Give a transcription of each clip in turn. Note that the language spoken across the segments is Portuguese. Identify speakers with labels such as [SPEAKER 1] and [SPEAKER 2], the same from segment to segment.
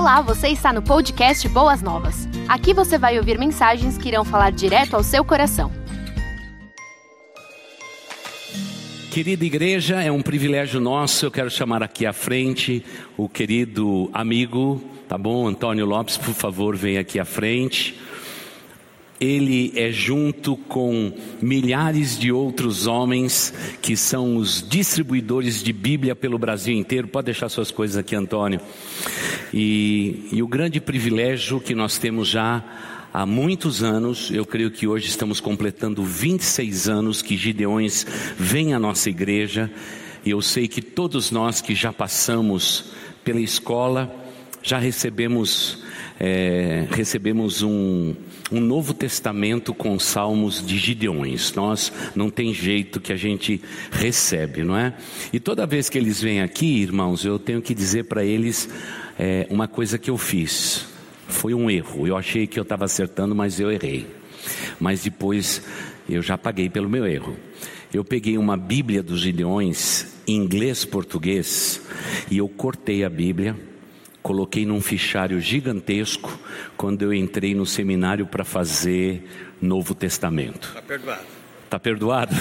[SPEAKER 1] Olá, você está no podcast Boas Novas. Aqui você vai ouvir mensagens que irão falar direto ao seu coração.
[SPEAKER 2] Querida igreja, é um privilégio nosso. Eu quero chamar aqui à frente o querido amigo, tá bom? Antônio Lopes, por favor, vem aqui à frente. Ele é junto com milhares de outros homens que são os distribuidores de Bíblia pelo Brasil inteiro. Pode deixar suas coisas aqui, Antônio. E, e o grande privilégio que nós temos já há muitos anos, eu creio que hoje estamos completando 26 anos que Gideões vem à nossa igreja. E eu sei que todos nós que já passamos pela escola, já recebemos, é, recebemos um um Novo Testamento com salmos de Gideões. Nós não tem jeito que a gente recebe, não é? E toda vez que eles vêm aqui, irmãos, eu tenho que dizer para eles é, uma coisa que eu fiz. Foi um erro. Eu achei que eu estava acertando, mas eu errei. Mas depois eu já paguei pelo meu erro. Eu peguei uma Bíblia dos Gideões, inglês, português, e eu cortei a Bíblia coloquei num fichário gigantesco quando eu entrei no seminário para fazer Novo Testamento. Está perdoado. Está perdoado?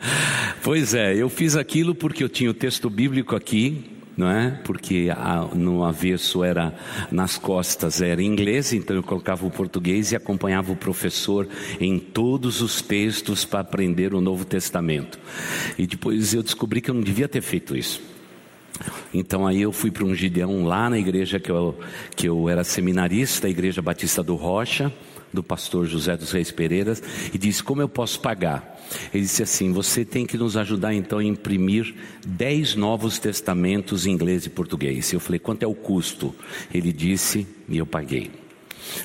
[SPEAKER 2] pois é, eu fiz aquilo porque eu tinha o texto bíblico aqui, não é? Porque a, no avesso era nas costas era inglês, então eu colocava o português e acompanhava o professor em todos os textos para aprender o Novo Testamento. E depois eu descobri que eu não devia ter feito isso. Então aí eu fui para um Gideão lá na igreja que eu, que eu era seminarista, a igreja Batista do Rocha, do pastor José dos Reis Pereiras, e disse: Como eu posso pagar? Ele disse assim: Você tem que nos ajudar então a imprimir dez novos testamentos em inglês e português. Eu falei: Quanto é o custo? Ele disse, e eu paguei.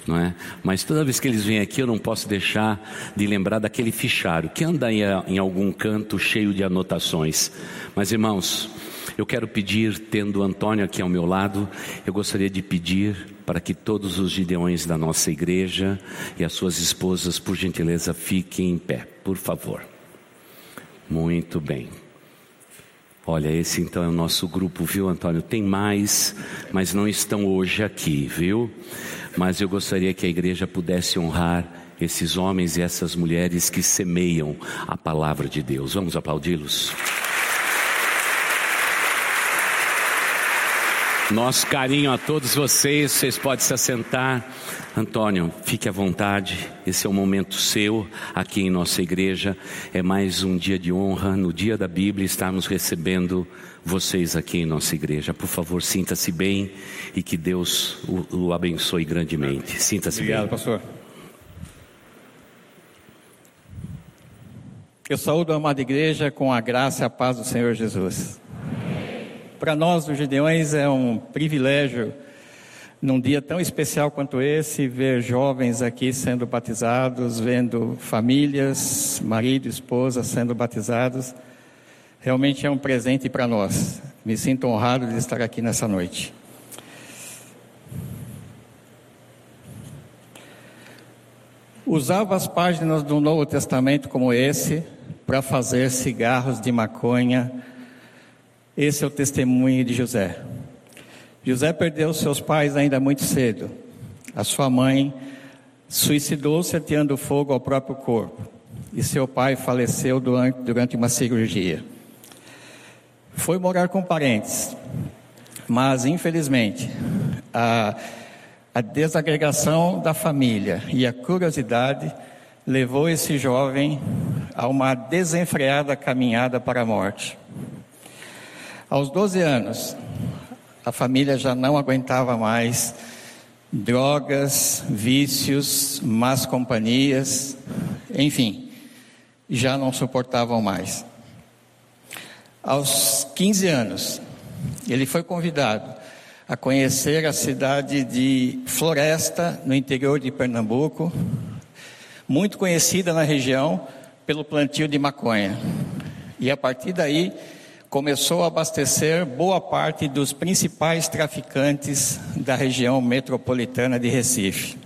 [SPEAKER 2] Não é? Mas toda vez que eles vêm aqui, eu não posso deixar de lembrar daquele fichário que anda em, em algum canto cheio de anotações. Mas irmãos, eu quero pedir, tendo Antônio aqui ao meu lado, eu gostaria de pedir para que todos os gideões da nossa igreja e as suas esposas, por gentileza, fiquem em pé, por favor. Muito bem. Olha, esse então é o nosso grupo, viu, Antônio? Tem mais, mas não estão hoje aqui, viu? Mas eu gostaria que a igreja pudesse honrar esses homens e essas mulheres que semeiam a palavra de Deus. Vamos aplaudi-los. Nosso carinho a todos vocês, vocês podem se assentar. Antônio, fique à vontade, esse é um momento seu aqui em nossa igreja. É mais um dia de honra, no dia da Bíblia, estarmos recebendo vocês aqui em nossa igreja. Por favor, sinta-se bem e que Deus o, o abençoe grandemente. Sinta-se bem.
[SPEAKER 3] Obrigado, pastor. Eu saúdo a amada igreja com a graça e a paz do Senhor Jesus. Para nós, os Gideões, é um privilégio, num dia tão especial quanto esse, ver jovens aqui sendo batizados, vendo famílias, marido esposa sendo batizados. Realmente é um presente para nós. Me sinto honrado de estar aqui nessa noite. Usava as páginas do Novo Testamento como esse para fazer cigarros de maconha esse é o testemunho de José. José perdeu seus pais ainda muito cedo. A sua mãe suicidou-se ateando fogo ao próprio corpo. E seu pai faleceu durante, durante uma cirurgia. Foi morar com parentes. Mas, infelizmente, a, a desagregação da família e a curiosidade levou esse jovem a uma desenfreada caminhada para a morte. Aos 12 anos, a família já não aguentava mais drogas, vícios, más companhias, enfim, já não suportavam mais. Aos 15 anos, ele foi convidado a conhecer a cidade de Floresta, no interior de Pernambuco, muito conhecida na região pelo plantio de maconha. E a partir daí, começou a abastecer boa parte dos principais traficantes da região metropolitana de Recife.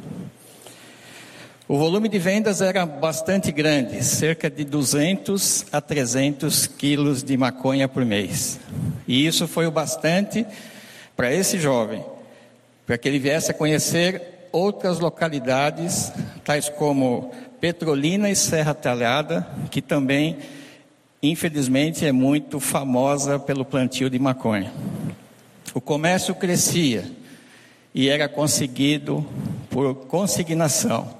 [SPEAKER 3] O volume de vendas era bastante grande, cerca de 200 a 300 quilos de maconha por mês. E isso foi o bastante para esse jovem para que ele viesse a conhecer outras localidades, tais como Petrolina e Serra Talhada, que também, infelizmente, é muito famosa pelo plantio de maconha. O comércio crescia e era conseguido por consignação.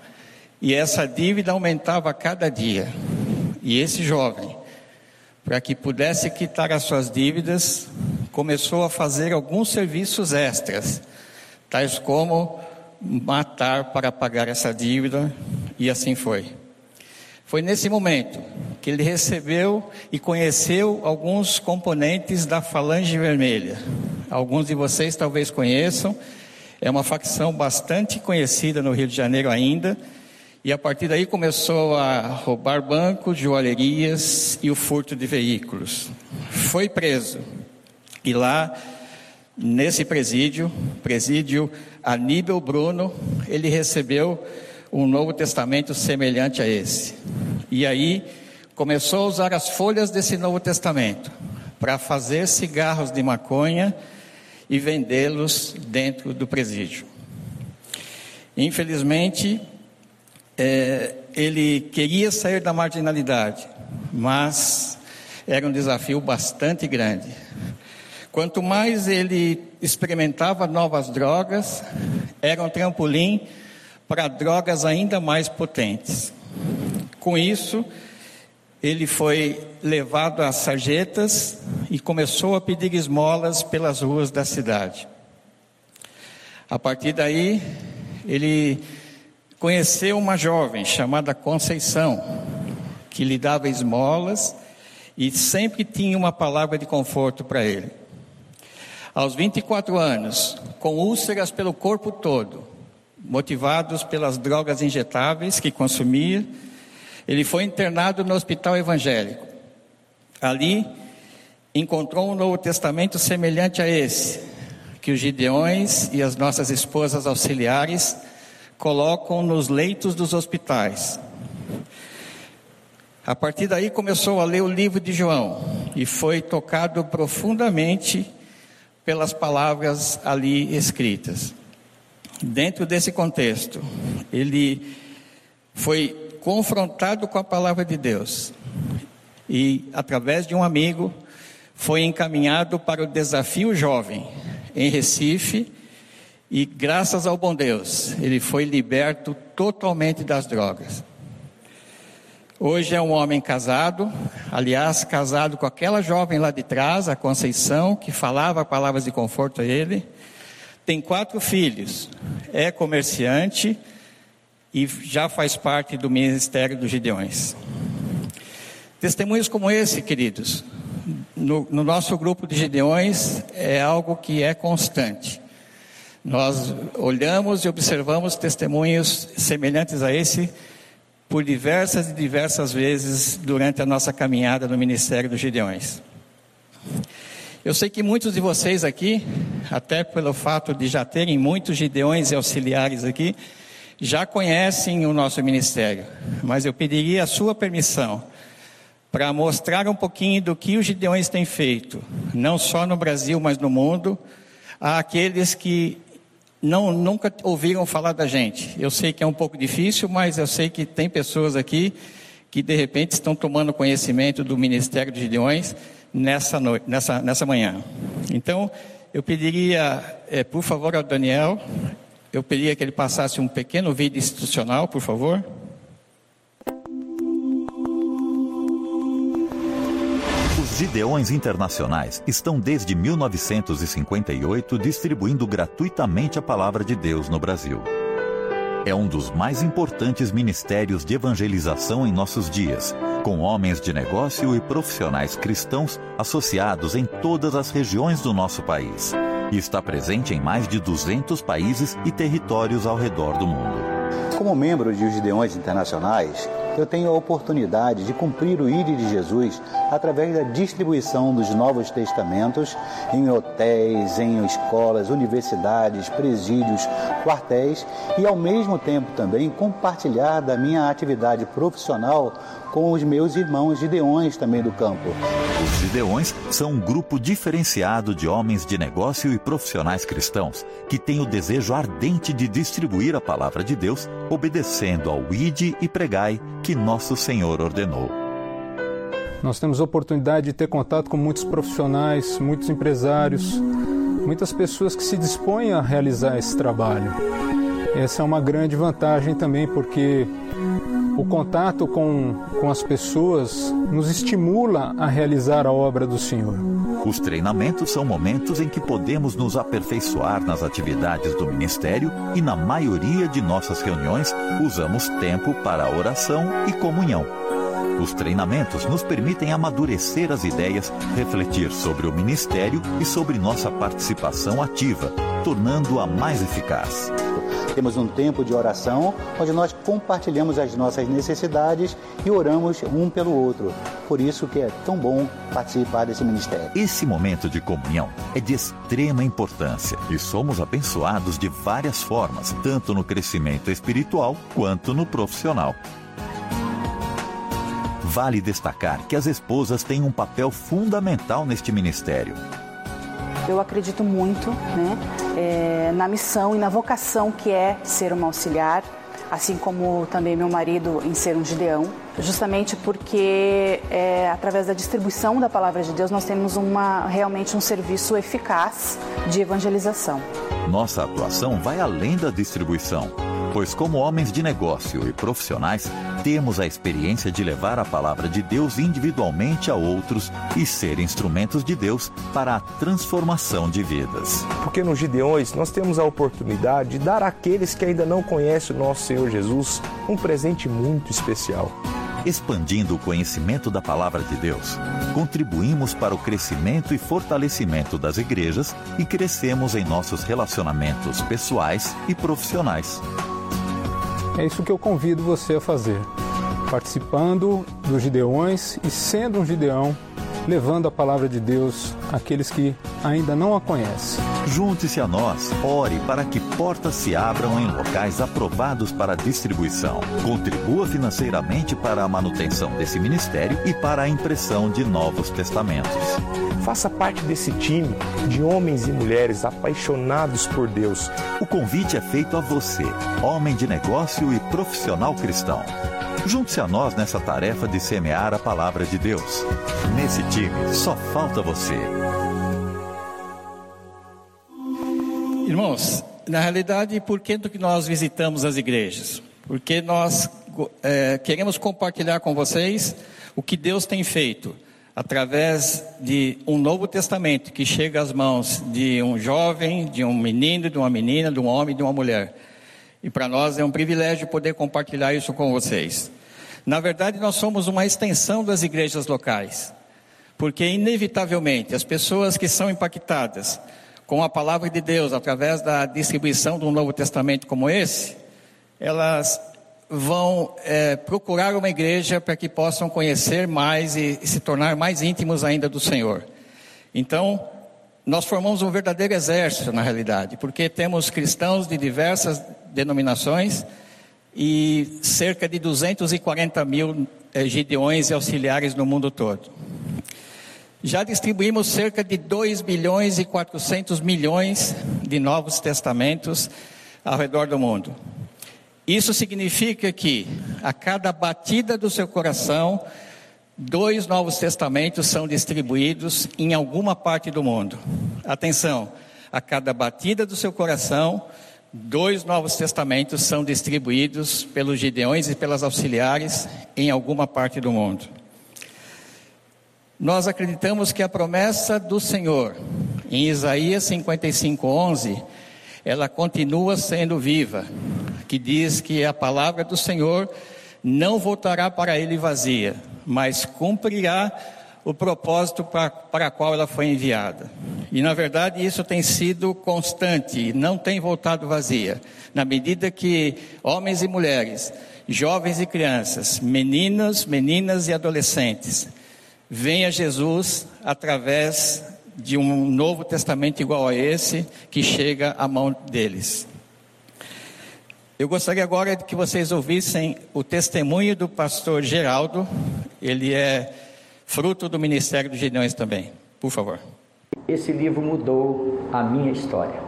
[SPEAKER 3] E essa dívida aumentava a cada dia. E esse jovem, para que pudesse quitar as suas dívidas, começou a fazer alguns serviços extras, tais como matar para pagar essa dívida, e assim foi. Foi nesse momento que ele recebeu e conheceu alguns componentes da Falange Vermelha. Alguns de vocês talvez conheçam, é uma facção bastante conhecida no Rio de Janeiro ainda, e a partir daí começou a roubar bancos, joalherias e o furto de veículos. Foi preso. E lá, nesse presídio, presídio Aníbal Bruno, ele recebeu um Novo Testamento semelhante a esse. E aí começou a usar as folhas desse Novo Testamento para fazer cigarros de maconha e vendê-los dentro do presídio. Infelizmente, é, ele queria sair da marginalidade, mas era um desafio bastante grande. Quanto mais ele experimentava novas drogas, era um trampolim para drogas ainda mais potentes. Com isso, ele foi levado às sarjetas e começou a pedir esmolas pelas ruas da cidade. A partir daí, ele conheceu uma jovem chamada Conceição, que lhe dava esmolas e sempre tinha uma palavra de conforto para ele. Aos 24 anos, com úlceras pelo corpo todo, motivados pelas drogas injetáveis que consumia, ele foi internado no hospital evangélico. Ali, encontrou um Novo Testamento semelhante a esse, que os Gideões e as nossas esposas auxiliares colocam nos leitos dos hospitais. A partir daí começou a ler o livro de João e foi tocado profundamente pelas palavras ali escritas. Dentro desse contexto, ele foi confrontado com a palavra de Deus e, através de um amigo, foi encaminhado para o desafio jovem em Recife e graças ao bom Deus, ele foi liberto totalmente das drogas. Hoje é um homem casado, aliás, casado com aquela jovem lá de trás, a Conceição, que falava palavras de conforto a ele. Tem quatro filhos, é comerciante e já faz parte do ministério dos Gideões. Testemunhos como esse, queridos, no, no nosso grupo de Gideões, é algo que é constante. Nós olhamos e observamos testemunhos semelhantes a esse por diversas e diversas vezes durante a nossa caminhada no Ministério dos Gideões. Eu sei que muitos de vocês aqui, até pelo fato de já terem muitos Gideões e auxiliares aqui, já conhecem o nosso ministério, mas eu pediria a sua permissão para mostrar um pouquinho do que os Gideões têm feito, não só no Brasil, mas no mundo, àqueles que não nunca ouviram falar da gente. Eu sei que é um pouco difícil, mas eu sei que tem pessoas aqui que de repente estão tomando conhecimento do Ministério de Leões nessa, noite, nessa, nessa manhã. Então, eu pediria, é, por favor, ao Daniel, eu pediria que ele passasse um pequeno vídeo institucional, por favor.
[SPEAKER 4] Gideões Internacionais estão desde 1958 distribuindo gratuitamente a palavra de Deus no Brasil. É um dos mais importantes ministérios de evangelização em nossos dias, com homens de negócio e profissionais cristãos associados em todas as regiões do nosso país. E está presente em mais de 200 países e territórios ao redor do mundo.
[SPEAKER 5] Como membro de Gideões Internacionais, eu tenho a oportunidade de cumprir o ídolo de Jesus através da distribuição dos Novos Testamentos em hotéis, em escolas, universidades, presídios, quartéis e, ao mesmo tempo, também compartilhar da minha atividade profissional com os meus irmãos gideões também do campo.
[SPEAKER 4] Os gideões são um grupo diferenciado de homens de negócio e profissionais cristãos que têm o desejo ardente de distribuir a palavra de Deus, obedecendo ao ide e pregai que nosso Senhor ordenou.
[SPEAKER 6] Nós temos oportunidade de ter contato com muitos profissionais, muitos empresários, muitas pessoas que se dispõem a realizar esse trabalho. Essa é uma grande vantagem também, porque o contato com, com as pessoas nos estimula a realizar a obra do Senhor.
[SPEAKER 4] Os treinamentos são momentos em que podemos nos aperfeiçoar nas atividades do ministério e, na maioria de nossas reuniões, usamos tempo para oração e comunhão. Os treinamentos nos permitem amadurecer as ideias, refletir sobre o ministério e sobre nossa participação ativa, tornando-a mais eficaz.
[SPEAKER 5] Temos um tempo de oração onde nós compartilhamos as nossas necessidades e oramos um pelo outro. Por isso que é tão bom participar desse ministério.
[SPEAKER 4] Esse momento de comunhão é de extrema importância e somos abençoados de várias formas, tanto no crescimento espiritual quanto no profissional. Vale destacar que as esposas têm um papel fundamental neste ministério.
[SPEAKER 7] Eu acredito muito né, é, na missão e na vocação que é ser uma auxiliar, assim como também meu marido em ser um gideão, justamente porque é, através da distribuição da palavra de Deus nós temos uma, realmente um serviço eficaz de evangelização.
[SPEAKER 4] Nossa atuação vai além da distribuição pois, como homens de negócio e profissionais, temos a experiência de levar a palavra de Deus individualmente a outros e ser instrumentos de Deus para a transformação de vidas.
[SPEAKER 8] Porque nos Gideões nós temos a oportunidade de dar àqueles que ainda não conhecem o nosso Senhor Jesus um presente muito especial
[SPEAKER 4] expandindo o conhecimento da palavra de Deus, contribuímos para o crescimento e fortalecimento das igrejas e crescemos em nossos relacionamentos pessoais e profissionais.
[SPEAKER 6] É isso que eu convido você a fazer. Participando dos Gideões e sendo um Gideão, levando a palavra de Deus àqueles que ainda não a conhecem.
[SPEAKER 4] Junte-se a nós, ore para que portas se abram em locais aprovados para distribuição. Contribua financeiramente para a manutenção desse ministério e para a impressão de novos testamentos.
[SPEAKER 8] Faça parte desse time de homens e mulheres apaixonados por Deus.
[SPEAKER 4] O convite é feito a você, homem de negócio e profissional cristão. Junte-se a nós nessa tarefa de semear a palavra de Deus. Nesse time, só falta você.
[SPEAKER 3] Irmãos, na realidade, por que nós visitamos as igrejas? Porque nós é, queremos compartilhar com vocês o que Deus tem feito através de um Novo Testamento que chega às mãos de um jovem, de um menino, de uma menina, de um homem, de uma mulher. E para nós é um privilégio poder compartilhar isso com vocês. Na verdade, nós somos uma extensão das igrejas locais, porque inevitavelmente as pessoas que são impactadas com a palavra de Deus através da distribuição de um Novo Testamento como esse, elas vão é, procurar uma igreja para que possam conhecer mais e, e se tornar mais íntimos ainda do Senhor. Então, nós formamos um verdadeiro exército na realidade, porque temos cristãos de diversas denominações e cerca de 240 mil eh, gideões e auxiliares no mundo todo. Já distribuímos cerca de 2 bilhões e 400 milhões de novos testamentos ao redor do mundo. Isso significa que a cada batida do seu coração, dois novos testamentos são distribuídos em alguma parte do mundo. Atenção, a cada batida do seu coração, dois novos testamentos são distribuídos pelos gideões e pelas auxiliares em alguma parte do mundo. Nós acreditamos que a promessa do Senhor em Isaías 55:11 ela continua sendo viva, que diz que a palavra do Senhor não voltará para ele vazia, mas cumprirá o propósito para, para qual ela foi enviada. E na verdade isso tem sido constante, não tem voltado vazia. Na medida que homens e mulheres, jovens e crianças, meninos, meninas e adolescentes, vêm a Jesus através de um novo testamento igual a esse que chega à mão deles. Eu gostaria agora que vocês ouvissem o testemunho do pastor Geraldo. Ele é fruto do ministério dos Gideões também. Por favor.
[SPEAKER 9] Esse livro mudou a minha história.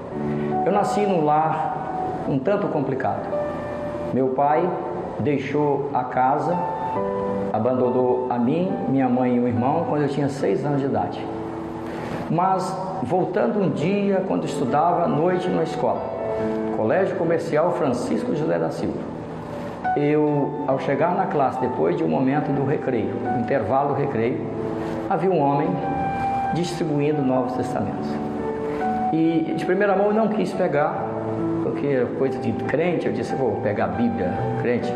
[SPEAKER 9] Eu nasci num lar um tanto complicado. Meu pai deixou a casa, abandonou a mim, minha mãe e o irmão quando eu tinha seis anos de idade. Mas voltando um dia, quando estudava à noite na escola, Colégio Comercial Francisco José da Silva, eu, ao chegar na classe, depois de um momento do recreio, intervalo do recreio, havia um homem distribuindo Novos Testamentos. E de primeira mão eu não quis pegar, porque coisa de crente, eu disse, vou pegar a Bíblia, crente.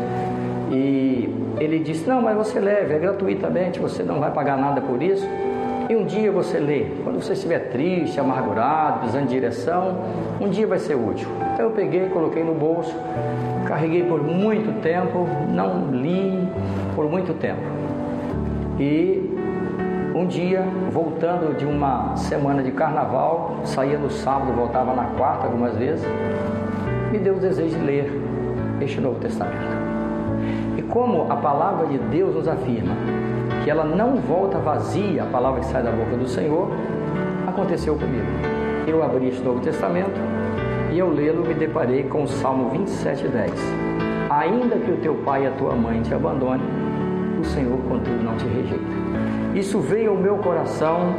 [SPEAKER 9] E ele disse, não, mas você leve, é gratuitamente, você não vai pagar nada por isso. E um dia você lê, quando você estiver triste, amargurado, precisando de direção, um dia vai ser útil. Então eu peguei, coloquei no bolso, carreguei por muito tempo, não li por muito tempo. E um dia, voltando de uma semana de carnaval, saía no sábado, voltava na quarta algumas vezes, me deu o desejo de ler este Novo Testamento. E como a palavra de Deus nos afirma que ela não volta vazia, a palavra que sai da boca do Senhor, aconteceu comigo. Eu abri este Novo Testamento e ao lê-lo me deparei com o Salmo 27, 10. Ainda que o teu pai e a tua mãe te abandone, o Senhor, contudo, não te rejeita. Isso veio ao meu coração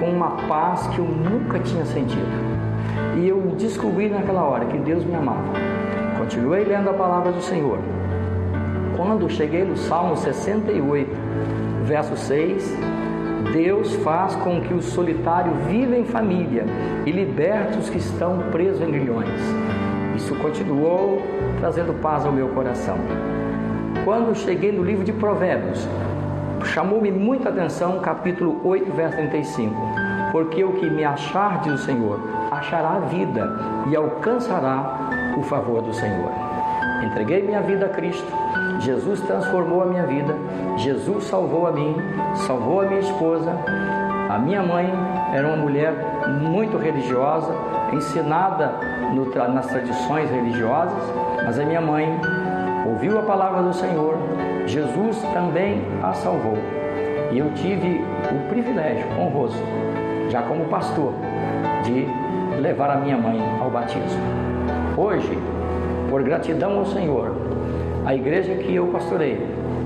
[SPEAKER 9] com uma paz que eu nunca tinha sentido. E eu descobri naquela hora que Deus me amava. Continuei lendo a palavra do Senhor. Quando cheguei no Salmo 68, verso 6, Deus faz com que o solitário viva em família e liberta os que estão presos em grilhões. Isso continuou trazendo paz ao meu coração. Quando cheguei no livro de Provérbios, chamou-me muita atenção, capítulo 8, verso 35. Porque o que me achar, diz o Senhor, achará a vida e alcançará o favor do Senhor. Entreguei minha vida a Cristo, Jesus transformou a minha vida, Jesus salvou a mim, salvou a minha esposa. A minha mãe era uma mulher muito religiosa, ensinada no, nas tradições religiosas, mas a minha mãe ouviu a palavra do Senhor, Jesus também a salvou. E eu tive o privilégio honroso, já como pastor, de levar a minha mãe ao batismo. Hoje, por gratidão ao Senhor, a igreja que eu pastorei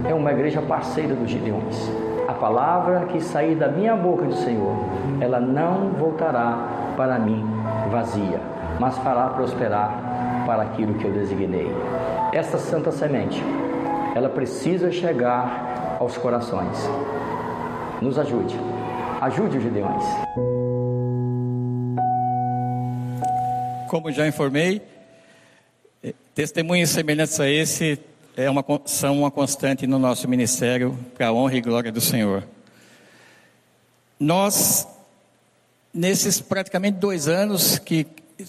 [SPEAKER 9] é uma igreja parceira dos Gideões. A palavra que sair da minha boca do Senhor, ela não voltará para mim vazia, mas fará prosperar para aquilo que eu designei. Esta santa semente ela precisa chegar aos corações. Nos ajude. Ajude os Gideões.
[SPEAKER 3] Como já informei, eh, testemunhos semelhantes a esse é uma, são uma constante no nosso ministério para a honra e glória do Senhor. Nós, nesses praticamente dois anos que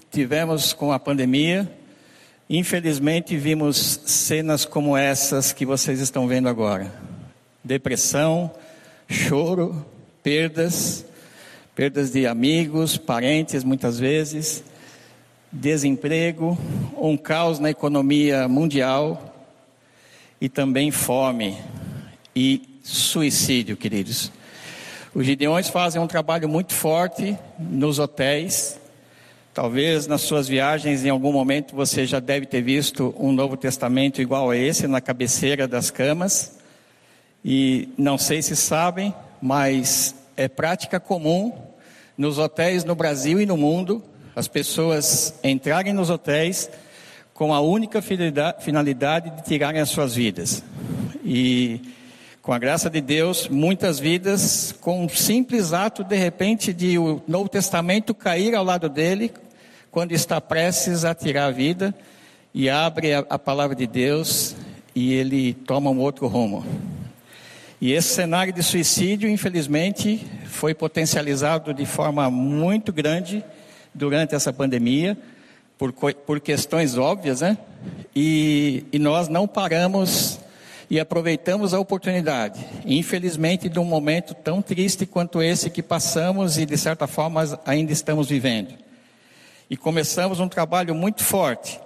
[SPEAKER 3] tivemos com a pandemia, Infelizmente, vimos cenas como essas que vocês estão vendo agora: depressão, choro, perdas, perdas de amigos, parentes, muitas vezes, desemprego, um caos na economia mundial e também fome e suicídio, queridos. Os Gideões fazem um trabalho muito forte nos hotéis, Talvez nas suas viagens, em algum momento, você já deve ter visto um Novo Testamento igual a esse na cabeceira das camas. E não sei se sabem, mas é prática comum nos hotéis no Brasil e no mundo as pessoas entrarem nos hotéis com a única finalidade de tirarem as suas vidas. E com a graça de Deus, muitas vidas, com um simples ato, de repente, de o Novo Testamento cair ao lado dele, quando está prestes a tirar a vida, e abre a, a palavra de Deus e ele toma um outro rumo. E esse cenário de suicídio, infelizmente, foi potencializado de forma muito grande durante essa pandemia, por, por questões óbvias, né? E, e nós não paramos e aproveitamos a oportunidade, infelizmente, de um momento tão triste quanto esse que passamos e, de certa forma, ainda estamos vivendo. E começamos um trabalho muito forte,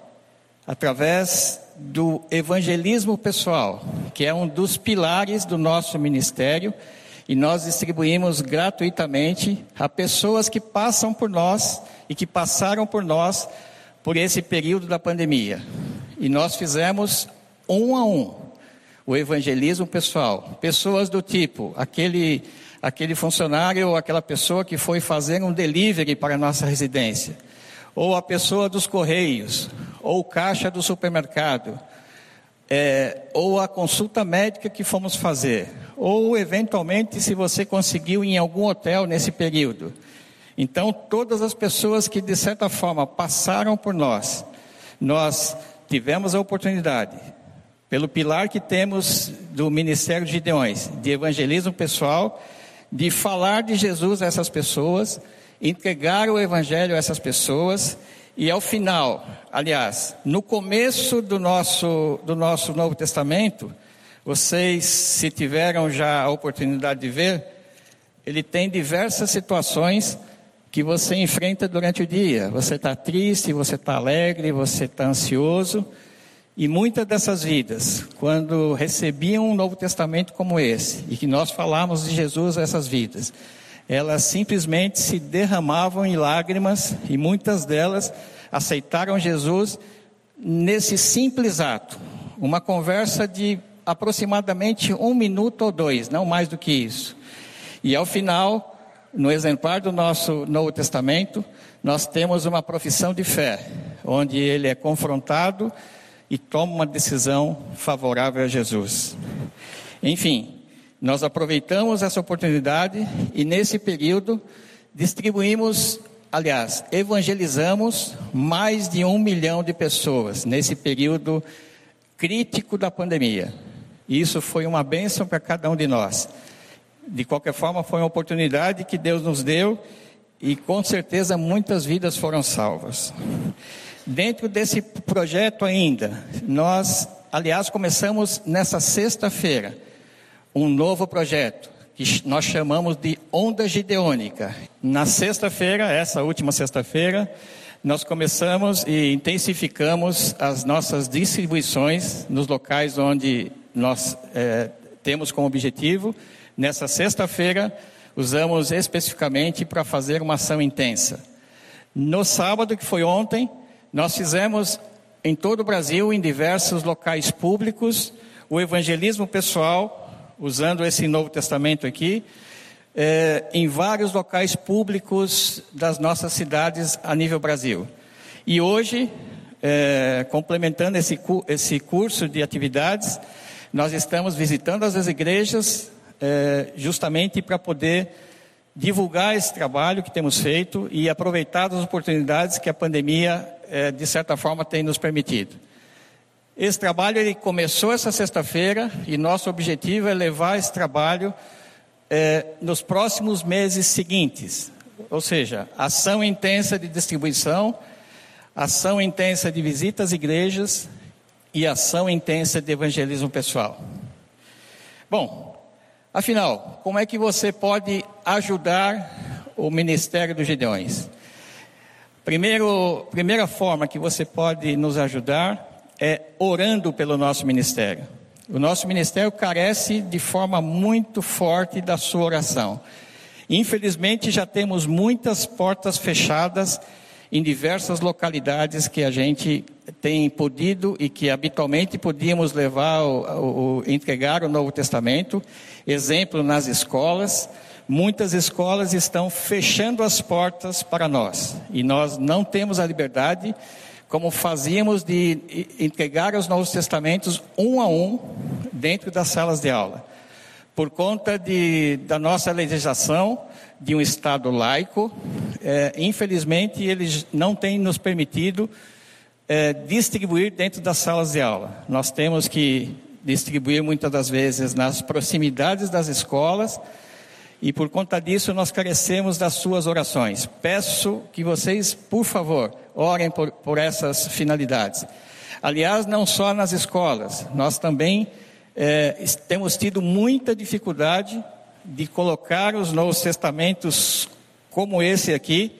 [SPEAKER 3] através do evangelismo pessoal, que é um dos pilares do nosso ministério, e nós distribuímos gratuitamente a pessoas que passam por nós e que passaram por nós por esse período da pandemia. E nós fizemos um a um o evangelismo pessoal. Pessoas do tipo, aquele, aquele funcionário ou aquela pessoa que foi fazer um delivery para a nossa residência, ou a pessoa dos correios, ou caixa do supermercado, é, ou a consulta médica que fomos fazer, ou eventualmente se você conseguiu em algum hotel nesse período. Então, todas as pessoas que de certa forma passaram por nós, nós tivemos a oportunidade, pelo pilar que temos do Ministério de Gideões, de evangelismo pessoal, de falar de Jesus a essas pessoas, entregar o Evangelho a essas pessoas, e ao final, aliás, no começo do nosso, do nosso Novo Testamento, vocês, se tiveram já a oportunidade de ver, ele tem diversas situações que você enfrenta durante o dia. Você está triste, você está alegre, você está ansioso. E muitas dessas vidas, quando recebiam um Novo Testamento como esse, e que nós falamos de Jesus a essas vidas, elas simplesmente se derramavam em lágrimas, e muitas delas aceitaram Jesus nesse simples ato. Uma conversa de aproximadamente um minuto ou dois, não mais do que isso. E ao final, no exemplar do nosso Novo Testamento, nós temos uma profissão de fé, onde ele é confrontado e toma uma decisão favorável a Jesus. Enfim, nós aproveitamos essa oportunidade e nesse período distribuímos, aliás, evangelizamos mais de um milhão de pessoas nesse período crítico da pandemia. Isso foi uma bênção para cada um de nós. De qualquer forma, foi uma oportunidade que Deus nos deu e com certeza muitas vidas foram salvas. Dentro desse projeto ainda, nós, aliás, começamos nessa sexta-feira um novo projeto que nós chamamos de Onda Gideônica. Na sexta-feira, essa última sexta-feira, nós começamos e intensificamos as nossas distribuições nos locais onde nós é, temos como objetivo Nessa sexta-feira, usamos especificamente para fazer uma ação intensa. No sábado, que foi ontem, nós fizemos em todo o Brasil, em diversos locais públicos, o evangelismo pessoal, usando esse Novo Testamento aqui, eh, em vários locais públicos das nossas cidades a nível Brasil. E hoje, eh, complementando esse, esse curso de atividades, nós estamos visitando as igrejas é, justamente para poder divulgar esse trabalho que temos feito e aproveitar as oportunidades que a pandemia, é, de certa forma, tem nos permitido. Esse trabalho ele começou essa sexta-feira e nosso objetivo é levar esse trabalho é, nos próximos meses seguintes, ou seja, ação intensa de distribuição, ação intensa de visitas às igrejas e ação intensa de evangelismo pessoal. Bom, Afinal, como é que você pode ajudar o ministério dos Gideões? Primeiro, primeira forma que você pode nos ajudar é orando pelo nosso ministério. O nosso ministério carece de forma muito forte da sua oração. Infelizmente, já temos muitas portas fechadas em diversas localidades que a gente tem podido e que habitualmente podíamos levar, o, o, entregar o Novo Testamento. Exemplo nas escolas. Muitas escolas estão fechando as portas para nós e nós não temos a liberdade, como fazíamos, de entregar os Novos Testamentos um a um dentro das salas de aula. Por conta de, da nossa legislação, de um Estado laico, é, infelizmente eles não têm nos permitido é, distribuir dentro das salas de aula. Nós temos que distribuir muitas das vezes nas proximidades das escolas e por conta disso nós carecemos das suas orações. Peço que vocês, por favor, orem por, por essas finalidades. Aliás, não só nas escolas, nós também é, temos tido muita dificuldade de colocar os Novos Testamentos como esse aqui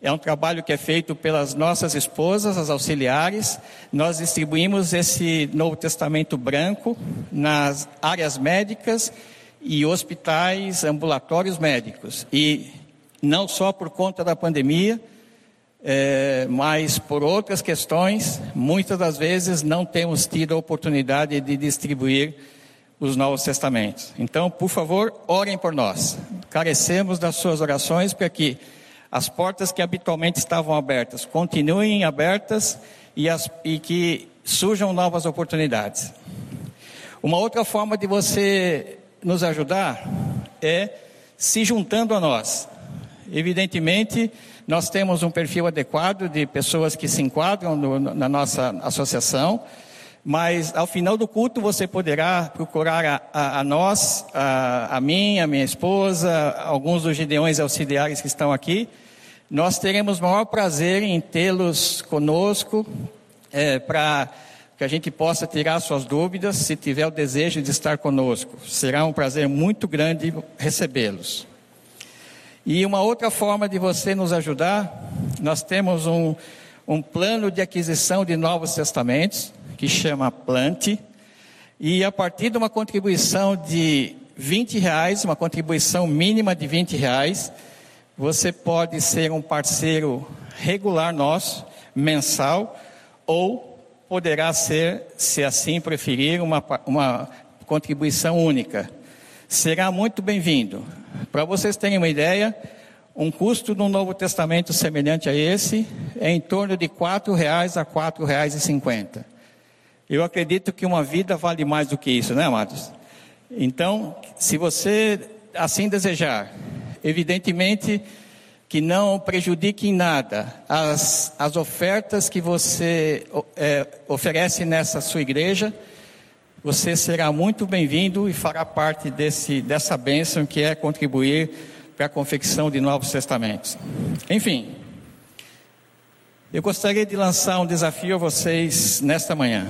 [SPEAKER 3] É um trabalho que é feito pelas nossas esposas, as auxiliares. Nós distribuímos esse Novo Testamento branco nas áreas médicas e hospitais, ambulatórios médicos. E não só por conta da pandemia, é, mas por outras questões, muitas das vezes não temos tido a oportunidade de distribuir os Novos Testamentos. Então, por favor, orem por nós. Carecemos das suas orações para que as portas que habitualmente estavam abertas continuem abertas e, as, e que surjam novas oportunidades. Uma outra forma de você nos ajudar é se juntando a nós. Evidentemente, nós temos um perfil adequado de pessoas que se enquadram no, na nossa associação, mas ao final do culto você poderá procurar a, a, a nós, a, a, mim, a minha esposa, alguns dos gideões auxiliares que estão aqui. Nós teremos o maior prazer em tê-los conosco é, para que a gente possa tirar suas dúvidas, se tiver o desejo de estar conosco. Será um prazer muito grande recebê-los. E uma outra forma de você nos ajudar, nós temos um, um plano de aquisição de Novos Testamentos, que chama Plante, e a partir de uma contribuição de 20 reais, uma contribuição mínima de 20 reais, você pode ser um parceiro regular nosso, mensal, ou poderá ser, se assim preferir, uma, uma contribuição única. Será muito bem-vindo. Para vocês terem uma ideia, um custo do Novo Testamento semelhante a esse é em torno de quatro reais a quatro reais e cinquenta. Eu acredito que uma vida vale mais do que isso, né, amados? Então, se você assim desejar, evidentemente que não prejudique em nada as, as ofertas que você é, oferece nessa sua igreja, você será muito bem-vindo e fará parte desse, dessa bênção que é contribuir para a confecção de novos testamentos. Enfim, eu gostaria de lançar um desafio a vocês nesta manhã.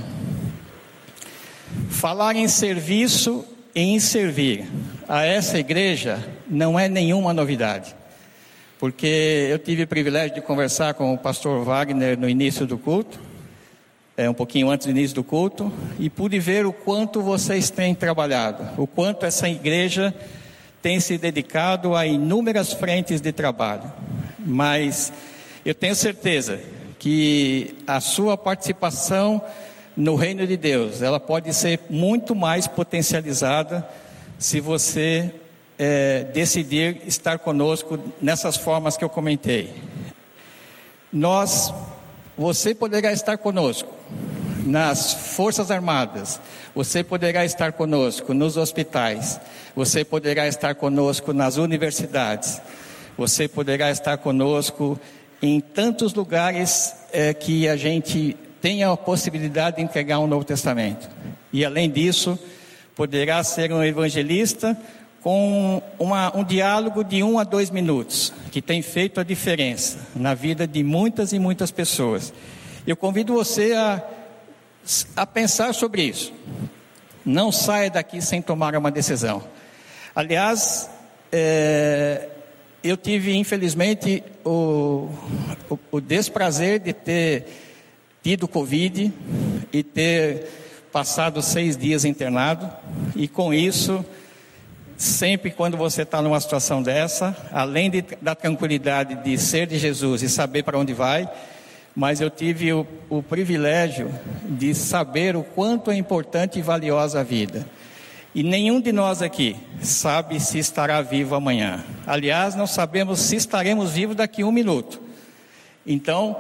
[SPEAKER 3] Falar em serviço e em servir a essa igreja não é nenhuma novidade, porque eu tive o privilégio de conversar com o pastor Wagner no início do culto é, um pouquinho antes do início do culto, e pude ver o quanto vocês têm trabalhado, o quanto essa igreja tem se dedicado a inúmeras frentes de trabalho. Mas eu tenho certeza que a sua participação no reino de Deus, ela pode ser muito mais potencializada se você é, decidir estar conosco nessas formas que eu comentei. Nós você poderá estar conosco nas Forças Armadas, você poderá estar conosco nos hospitais, você poderá estar conosco nas universidades, você poderá estar conosco em tantos lugares é, que a gente tenha a possibilidade de entregar um Novo Testamento. E além disso, poderá ser um evangelista com uma, um diálogo de um a dois minutos, que tem feito a diferença na vida de muitas e muitas pessoas. Eu convido você a, a pensar sobre isso. Não saia daqui sem tomar uma decisão. Aliás, é, eu tive, infelizmente, o, o, o desprazer de ter tido Covid e ter passado seis dias internado, e com isso Sempre quando você está numa situação dessa, além de, da tranquilidade de ser de Jesus e saber para onde vai, mas eu tive o, o privilégio de saber o quanto é importante e valiosa a vida. E nenhum de nós aqui sabe se estará vivo amanhã. Aliás, não sabemos se estaremos vivos daqui a um minuto. Então,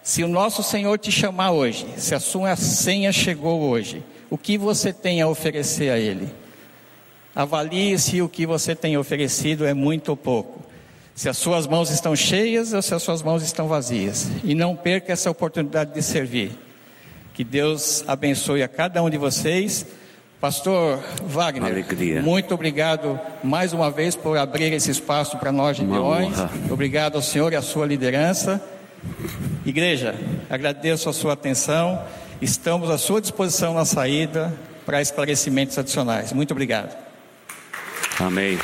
[SPEAKER 3] se o nosso Senhor te chamar hoje, se a sua senha chegou hoje, o que você tem a oferecer a Ele? Avalie se o que você tem oferecido é muito ou pouco. Se as suas mãos estão cheias ou se as suas mãos estão vazias. E não perca essa oportunidade de servir. Que Deus abençoe a cada um de vocês. Pastor Wagner,
[SPEAKER 2] Alegria.
[SPEAKER 3] muito obrigado mais uma vez por abrir esse espaço para nós, Gideões. Obrigado ao senhor e à sua liderança. Igreja, agradeço a sua atenção. Estamos à sua disposição na saída para esclarecimentos adicionais. Muito obrigado.
[SPEAKER 2] Amém.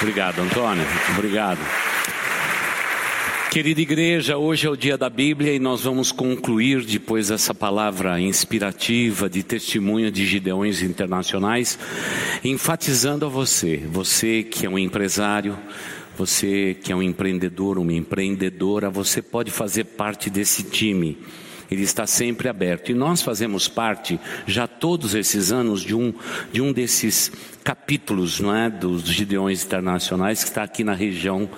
[SPEAKER 2] Obrigado, Antônio. Obrigado. Querida igreja, hoje é o dia da Bíblia e nós vamos concluir depois dessa palavra inspirativa de testemunho de Gideões internacionais, enfatizando a você, você que é um empresário, você que é um empreendedor, uma empreendedora, você pode fazer parte desse time. Ele está sempre aberto. E nós fazemos parte, já todos esses anos, de um, de um desses capítulos não é, dos Gideões Internacionais que está aqui na região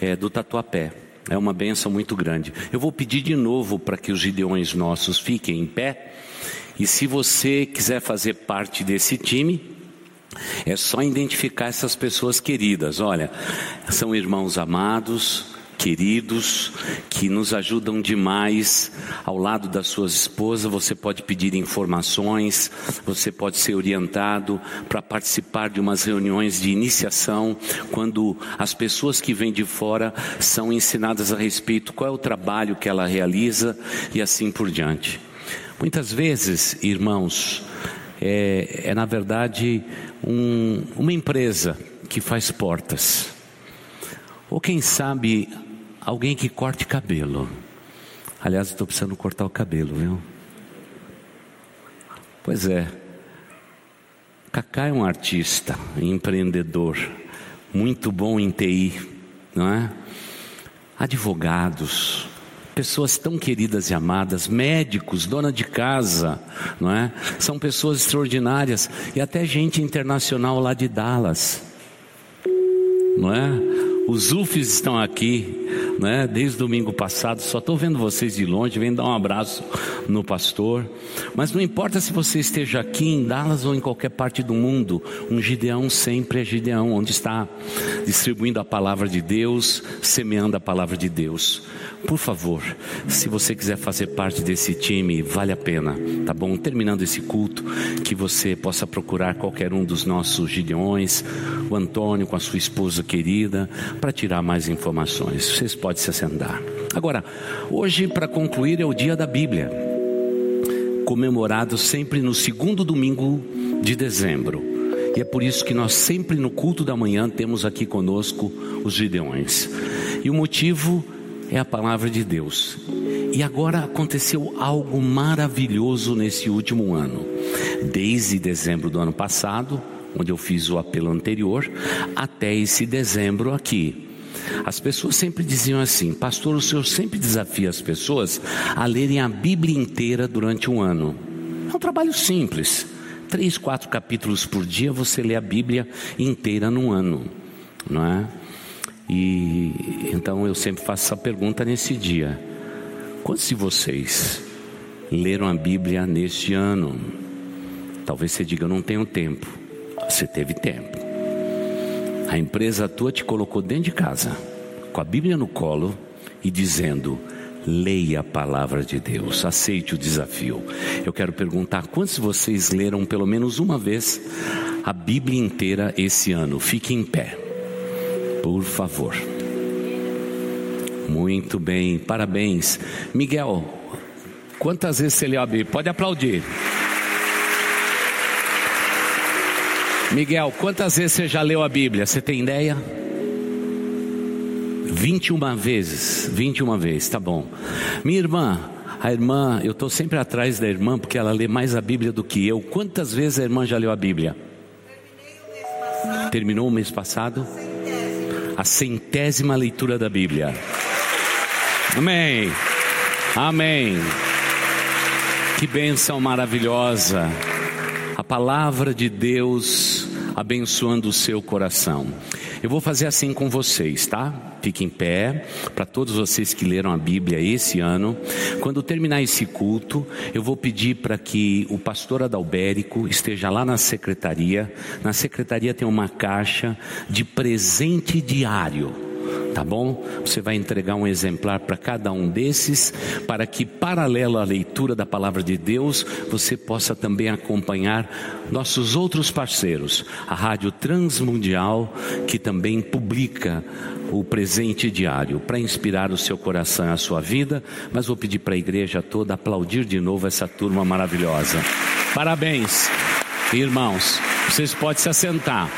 [SPEAKER 2] é, do Tatuapé. É uma benção muito grande. Eu vou pedir de novo para que os Gideões nossos fiquem em pé. E se você quiser fazer parte desse time, é só identificar essas pessoas queridas. Olha, são irmãos amados, queridos, que nos ajudam demais. Ao lado das suas esposas, você pode pedir informações, você pode ser orientado para participar de umas reuniões de iniciação, quando as pessoas que vêm de fora são ensinadas a respeito qual é o trabalho que ela realiza e assim por diante. Muitas vezes, irmãos, é, é na verdade um, uma empresa que faz portas. Ou quem sabe alguém que corte cabelo. Aliás, estou precisando cortar o cabelo, viu? Pois é. Cacá é um artista, empreendedor, muito bom em TI, não é? Advogados, pessoas tão queridas e amadas, médicos, dona de casa, não é? São pessoas extraordinárias e até gente internacional lá de Dallas, não é? Os UFs estão aqui, né? Desde domingo passado, só estou vendo vocês de longe, vem dar um abraço no pastor. Mas não importa se você esteja aqui em Dallas ou em qualquer parte do mundo, um Gideão sempre é Gideão, onde está distribuindo a palavra de Deus, semeando a palavra de Deus. Por favor, se você quiser fazer parte desse time, vale a pena, tá bom? Terminando esse culto, que você possa procurar qualquer um dos nossos Gideões, o Antônio com a sua esposa querida, para tirar mais informações. Vocês podem se assentar. Agora, hoje, para concluir, é o dia da Bíblia, comemorado sempre no segundo domingo de dezembro. E é por isso que nós sempre no culto da manhã temos aqui conosco os Gideões. E o motivo é a palavra de Deus. E agora aconteceu algo maravilhoso nesse último ano. Desde dezembro do ano passado, onde eu fiz o apelo anterior, até esse dezembro aqui. As pessoas sempre diziam assim: Pastor, o senhor sempre desafia as pessoas a lerem a Bíblia inteira durante um ano. É um trabalho simples. Três, quatro capítulos por dia você lê a Bíblia inteira num ano, não é? E então eu sempre faço essa pergunta nesse dia: quantos de vocês leram a Bíblia neste ano? Talvez você diga, não tenho tempo. Você teve tempo. A empresa tua te colocou dentro de casa, com a Bíblia no colo e dizendo: leia a palavra de Deus, aceite o desafio. Eu quero perguntar: quantos de vocês leram pelo menos uma vez a Bíblia inteira esse ano? Fique em pé. Por favor. Muito bem, parabéns. Miguel, quantas vezes você leu a Bíblia? Pode aplaudir. Miguel, quantas vezes você já leu a Bíblia? Você tem ideia? 21 vezes. 21 vezes, tá bom. Minha irmã, a irmã, eu estou sempre atrás da irmã porque ela lê mais a Bíblia do que eu. Quantas vezes a irmã já leu a Bíblia? Terminou o mês passado? a centésima leitura da Bíblia. Amém. Amém. Que bênção maravilhosa. A palavra de Deus abençoando o seu coração. Eu vou fazer assim com vocês, tá? Fique em pé, para todos vocês que leram a Bíblia esse ano. Quando terminar esse culto, eu vou pedir para que o pastor Adalbérico esteja lá na secretaria. Na secretaria tem uma caixa de presente diário tá bom? Você vai entregar um exemplar para cada um desses, para que, paralelo à leitura da palavra de Deus, você possa também acompanhar nossos outros parceiros, a Rádio Transmundial, que também publica o presente diário para inspirar o seu coração e a sua vida, mas vou pedir para a igreja toda aplaudir de novo essa turma maravilhosa. Parabéns, irmãos. Vocês podem se assentar.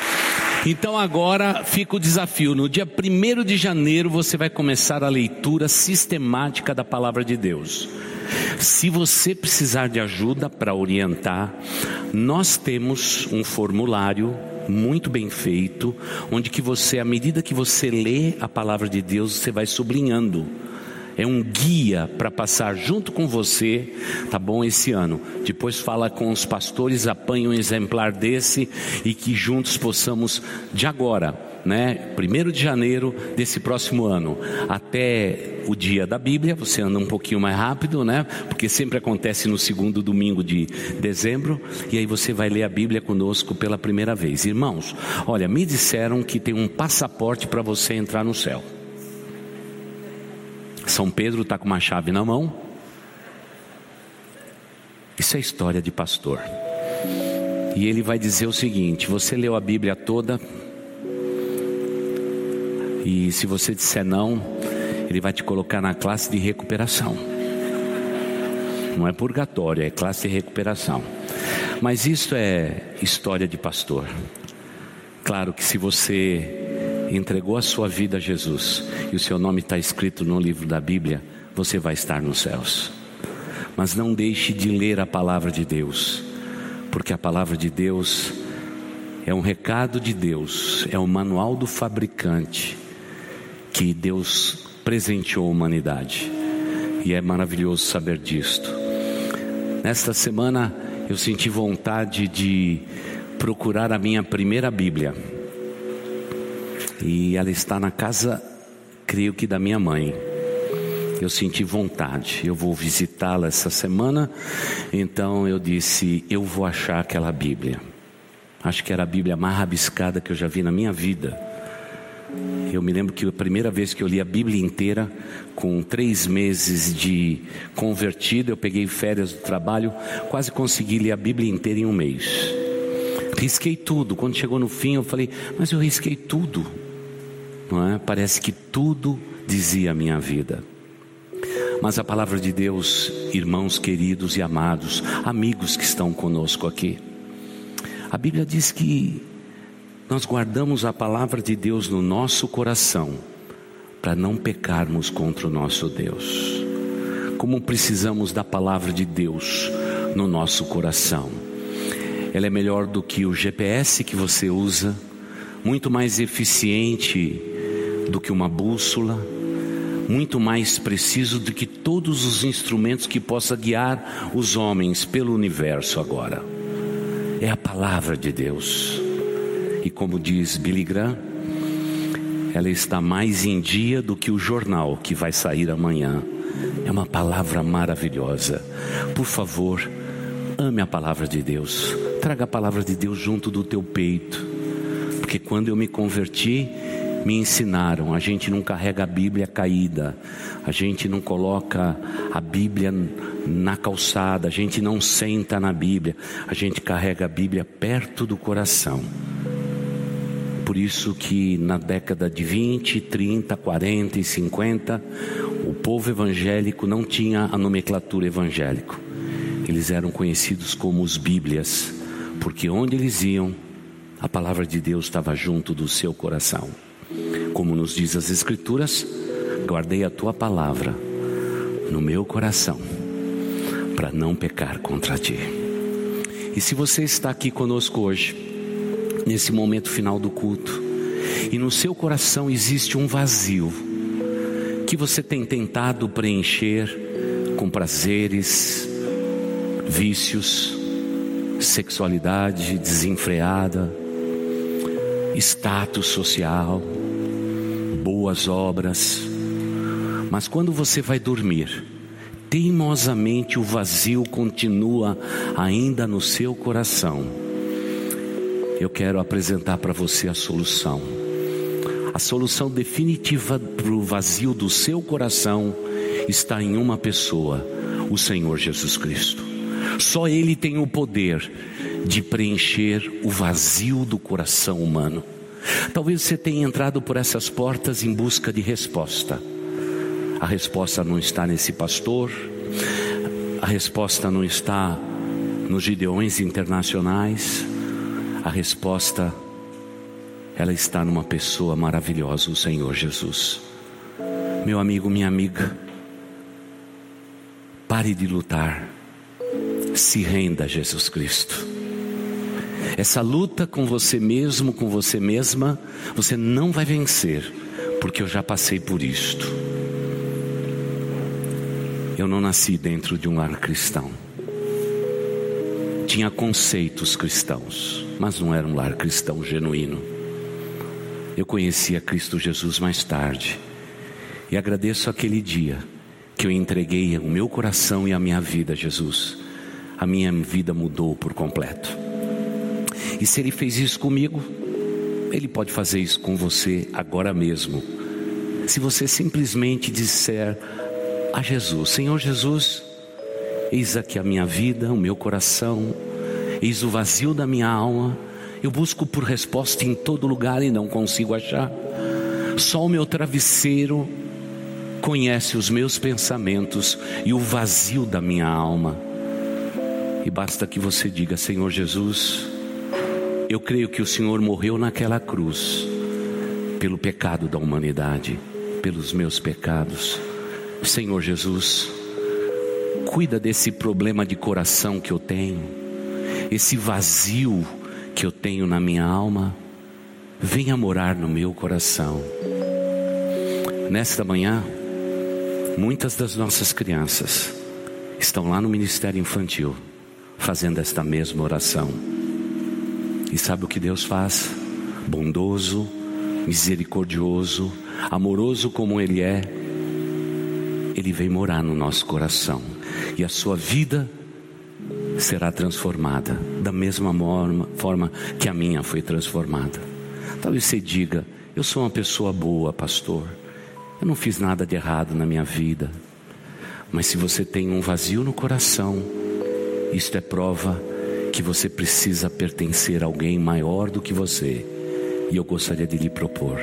[SPEAKER 2] Então agora fica o desafio. No dia 1 de janeiro você vai começar a leitura sistemática da palavra de Deus. Se você precisar de ajuda para orientar, nós temos um formulário muito bem feito, onde que você, à medida que você lê a palavra de Deus, você vai sublinhando é um guia para passar junto com você, tá bom, esse ano. Depois fala com os pastores, apanha um exemplar desse e que juntos possamos, de agora, né, primeiro de janeiro desse próximo ano, até o dia da Bíblia, você anda um pouquinho mais rápido, né, porque sempre acontece no segundo domingo de dezembro, e aí você vai ler a Bíblia conosco pela primeira vez. Irmãos, olha, me disseram que tem um passaporte para você entrar no céu. São Pedro está com uma chave na mão. Isso é história de pastor. E ele vai dizer o seguinte: você leu a Bíblia toda, e se você disser não, ele vai te colocar na classe de recuperação. Não é purgatório, é classe de recuperação. Mas isso é história de pastor. Claro que se você entregou a sua vida a Jesus e o seu nome está escrito no livro da Bíblia, você vai estar nos céus. Mas não deixe de ler a palavra de Deus, porque a palavra de Deus é um recado de Deus, é o um manual do fabricante que Deus presenteou a humanidade. E é maravilhoso saber disto. Nesta semana eu senti vontade de procurar a minha primeira Bíblia e ela está na casa, creio que da minha mãe. Eu senti vontade, eu vou visitá-la essa semana, então eu disse: eu vou achar aquela Bíblia. Acho que era a Bíblia mais rabiscada que eu já vi na minha vida. Eu me lembro que a primeira vez que eu li a Bíblia inteira, com três meses de convertido, eu peguei férias do trabalho, quase consegui ler a Bíblia inteira em um mês. Risquei tudo. Quando chegou no fim, eu falei, mas eu risquei tudo não é? Parece que tudo dizia a minha vida. Mas a palavra de Deus, irmãos queridos e amados, amigos que estão conosco aqui, a Bíblia diz que nós guardamos a palavra de Deus no nosso coração para não pecarmos contra o nosso Deus. Como precisamos da palavra de Deus no nosso coração? Ela é melhor do que o GPS que você usa, muito mais eficiente do que uma bússola, muito mais preciso do que todos os instrumentos que possa guiar os homens pelo universo agora. É a palavra de Deus. E como diz Billy Graham, ela está mais em dia do que o jornal que vai sair amanhã. É uma palavra maravilhosa. Por favor, ame a palavra de Deus. Traga a palavra de Deus junto do teu peito. Porque quando eu me converti, me ensinaram: a gente não carrega a Bíblia caída, a gente não coloca a Bíblia na calçada, a gente não senta na Bíblia, a gente carrega a Bíblia perto do coração. Por isso que na década de 20, 30, 40 e 50, o povo evangélico não tinha a nomenclatura evangélico. Eles eram conhecidos como os Bíblias, porque onde eles iam, a palavra de Deus estava junto do seu coração. Como nos diz as Escrituras, guardei a tua palavra no meu coração, para não pecar contra ti. E se você está aqui conosco hoje, nesse momento final do culto, e no seu coração existe um vazio, que você tem tentado preencher com prazeres, vícios, sexualidade desenfreada, status social, boas obras. Mas quando você vai dormir, teimosamente o vazio continua ainda no seu coração. Eu quero apresentar para você a solução. A solução definitiva para o vazio do seu coração está em uma pessoa, o Senhor Jesus Cristo. Só Ele tem o poder de preencher o vazio do coração humano. Talvez você tenha entrado por essas portas em busca de resposta. A resposta não está nesse pastor, a resposta não está nos Gideões internacionais, A resposta, ela está numa pessoa maravilhosa, o Senhor Jesus. Meu amigo, minha amiga, pare de lutar, se renda a Jesus Cristo. Essa luta com você mesmo, com você mesma, você não vai vencer, porque eu já passei por isto. Eu não nasci dentro de um lar cristão. Tinha conceitos cristãos, mas não era um lar cristão genuíno. Eu conhecia Cristo Jesus mais tarde e agradeço aquele dia que eu entreguei o meu coração e a minha vida a Jesus. A minha vida mudou por completo. E se Ele fez isso comigo, Ele pode fazer isso com você agora mesmo. Se você simplesmente disser a Jesus: Senhor Jesus, eis aqui a minha vida, o meu coração, eis o vazio da minha alma. Eu busco por resposta em todo lugar e não consigo achar. Só o meu travesseiro conhece os meus pensamentos e o vazio da minha alma. E basta que você diga: Senhor Jesus, eu creio que o Senhor morreu naquela cruz pelo pecado da humanidade, pelos meus pecados. Senhor Jesus, cuida desse problema de coração que eu tenho, esse vazio que eu tenho na minha alma, venha morar no meu coração. Nesta manhã, muitas das nossas crianças estão lá no Ministério Infantil fazendo esta mesma oração. E sabe o que Deus faz? Bondoso, misericordioso, amoroso como Ele é, Ele vem morar no nosso coração e a sua vida será transformada da mesma forma, que a minha foi transformada. Talvez você diga: Eu sou uma pessoa boa, pastor. Eu não fiz nada de errado na minha vida. Mas se você tem um vazio no coração, isto é prova que você precisa pertencer a alguém maior do que você. E eu gostaria de lhe propor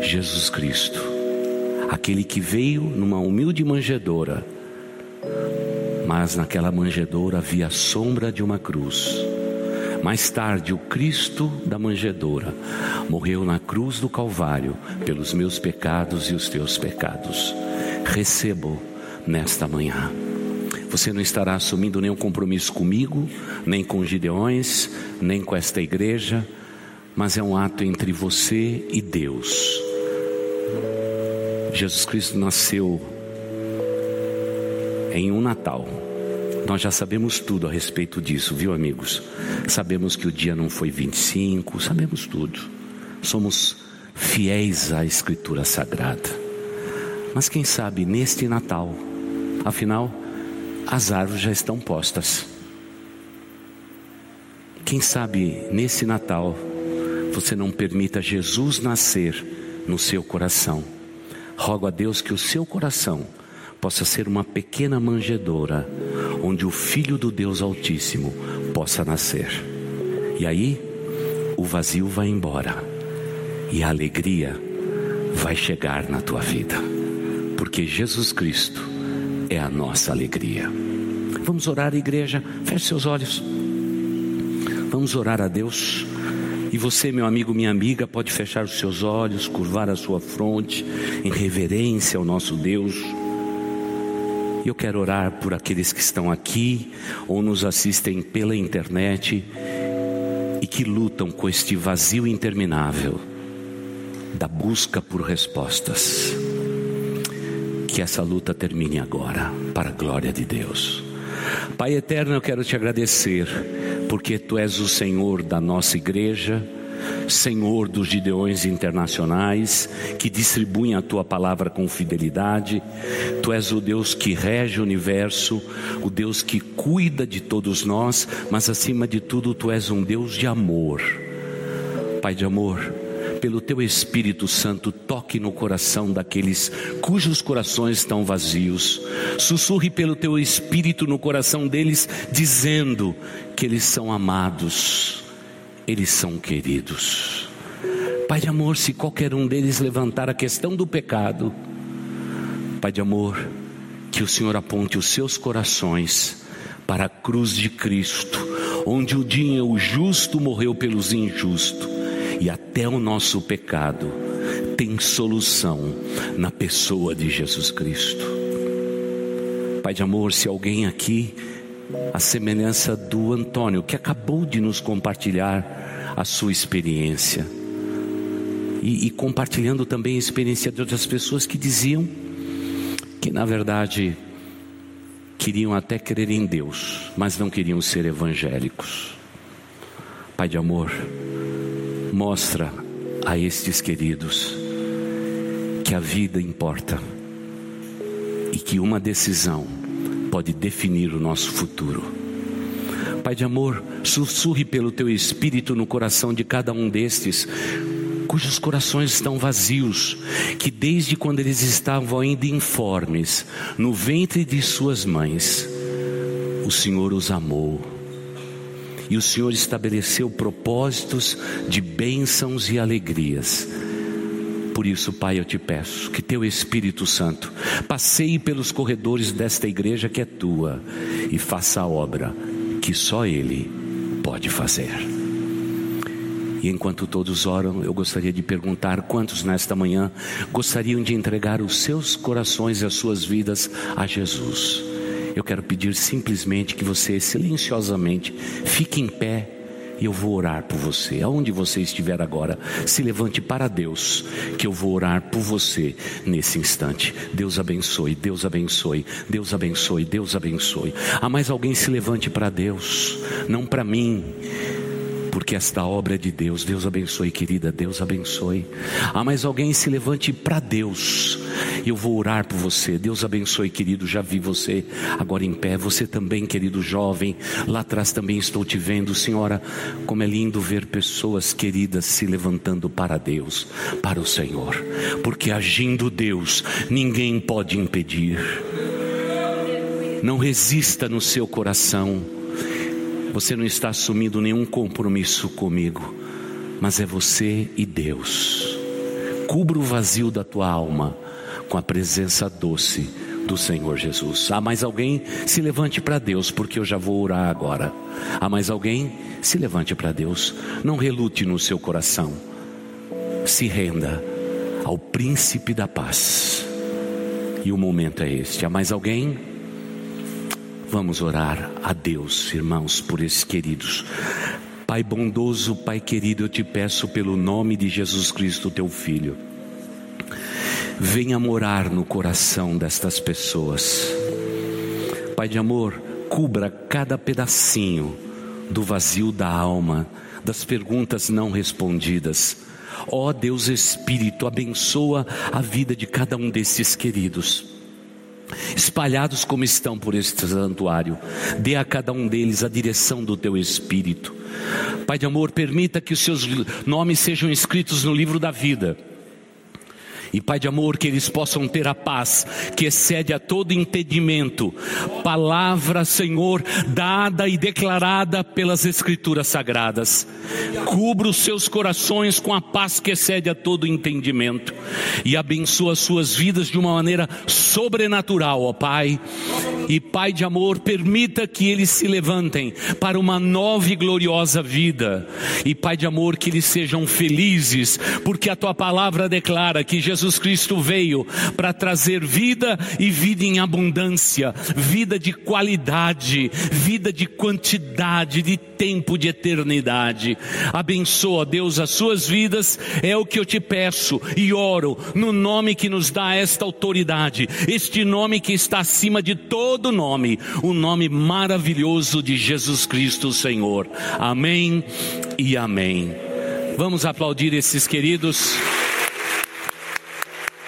[SPEAKER 2] Jesus Cristo, aquele que veio numa humilde manjedoura, mas naquela manjedoura havia a sombra de uma cruz. Mais tarde, o Cristo da manjedoura morreu na cruz do Calvário pelos meus pecados e os teus pecados. Recebo nesta manhã. Você não estará assumindo nenhum compromisso comigo, nem com Gideões, nem com esta igreja, mas é um ato entre você e Deus. Jesus Cristo nasceu em um Natal. Nós já sabemos tudo a respeito disso, viu, amigos? Sabemos que o dia não foi 25, sabemos tudo. Somos fiéis à Escritura Sagrada. Mas quem sabe neste Natal, afinal, as árvores já estão postas. Quem sabe nesse Natal você não permita Jesus nascer no seu coração. Rogo a Deus que o seu coração possa ser uma pequena manjedoura onde o Filho do Deus Altíssimo possa nascer. E aí o vazio vai embora e a alegria vai chegar na tua vida, porque Jesus Cristo é a nossa alegria. Vamos orar, igreja. Feche seus olhos. Vamos orar a Deus. E você, meu amigo, minha amiga, pode fechar os seus olhos, curvar a sua fronte em reverência ao nosso Deus. E eu quero orar por aqueles que estão aqui ou nos assistem pela internet e que lutam com este vazio interminável da busca por respostas. Que essa luta termine agora, para a glória de Deus. Pai eterno, eu quero te agradecer, porque tu és o Senhor da nossa igreja, Senhor dos Gideões internacionais, que distribuem a tua palavra com fidelidade. Tu és o Deus que rege o universo, o Deus que cuida de todos nós, mas acima de tudo, tu és um Deus de amor. Pai de amor, pelo teu Espírito Santo, toque no coração daqueles cujos corações estão vazios. Sussurre pelo teu Espírito no coração deles, dizendo que eles são amados, eles são queridos. Pai de amor, se qualquer um deles levantar a questão do pecado, Pai de amor, que o Senhor aponte os seus corações para a cruz de Cristo, onde o dia o justo morreu pelos injustos e até o nosso pecado tem solução na pessoa de Jesus Cristo. Pai de amor, se alguém aqui, a semelhança do Antônio, que acabou de nos compartilhar a sua experiência, e, e compartilhando também a experiência de outras pessoas que diziam que, na verdade, queriam até crer em Deus, mas não queriam ser evangélicos. Pai de amor, mostra a estes queridos que a vida importa e que uma decisão pode definir o nosso futuro. Pai de amor, sussurre pelo teu espírito no coração de cada um destes, cujos corações estão vazios, que desde quando eles estavam ainda informes, no ventre de suas mães, o Senhor os amou. E o Senhor estabeleceu propósitos de bênçãos e alegrias. Por isso, Pai, eu te peço que teu Espírito Santo passeie pelos corredores desta igreja que é tua e faça a obra que só Ele pode fazer. E enquanto todos oram, eu gostaria de perguntar quantos nesta manhã gostariam de entregar os seus corações e as suas vidas a Jesus. Eu quero pedir simplesmente que você silenciosamente fique em pé e eu vou orar por você. Aonde você estiver agora, se levante para Deus, que eu vou orar por você nesse instante. Deus abençoe, Deus abençoe, Deus abençoe, Deus abençoe. Há mais alguém se levante para Deus, não para mim porque esta obra é de Deus. Deus abençoe, querida, Deus abençoe. Ah, mais alguém se levante para Deus. Eu vou orar por você. Deus abençoe, querido. Já vi você agora em pé. Você também, querido jovem. Lá atrás também estou te vendo, Senhora. Como é lindo ver pessoas queridas se levantando para Deus, para o Senhor. Porque agindo Deus, ninguém pode impedir. Não resista no seu coração você não está assumindo nenhum compromisso comigo, mas é você e Deus. Cubra o vazio da tua alma com a presença doce do Senhor Jesus. Há mais alguém? Se levante para Deus, porque eu já vou orar agora. Há mais alguém? Se levante para Deus. Não relute no seu coração. Se renda ao príncipe da paz. E o momento é este. Há mais alguém? Vamos orar a Deus, irmãos, por esses queridos. Pai bondoso, Pai querido, eu te peço pelo nome de Jesus Cristo, teu Filho. Venha morar no coração destas pessoas. Pai de amor, cubra cada pedacinho do vazio da alma, das perguntas não respondidas. Ó oh, Deus Espírito, abençoa a vida de cada um desses queridos espalhados como estão por este santuário. Dê a cada um deles a direção do teu espírito. Pai de amor, permita que os seus nomes sejam escritos no livro da vida e Pai de amor, que eles possam ter a paz que excede a todo entendimento. Palavra, Senhor, dada e declarada pelas Escrituras Sagradas. Cubra os seus corações com a paz que excede a todo entendimento e abençoa suas vidas de uma maneira sobrenatural, ó Pai. E Pai de amor, permita que eles se levantem para uma nova e gloriosa vida. E Pai de amor, que eles sejam felizes, porque a tua palavra declara que Jesus Jesus Cristo veio para trazer vida e vida em abundância, vida de qualidade, vida de quantidade, de tempo, de eternidade. Abençoa, Deus, as suas vidas, é o que eu te peço e oro no nome que nos dá esta autoridade, este nome que está acima de todo nome, o nome maravilhoso de Jesus Cristo, Senhor. Amém e amém. Vamos aplaudir esses queridos.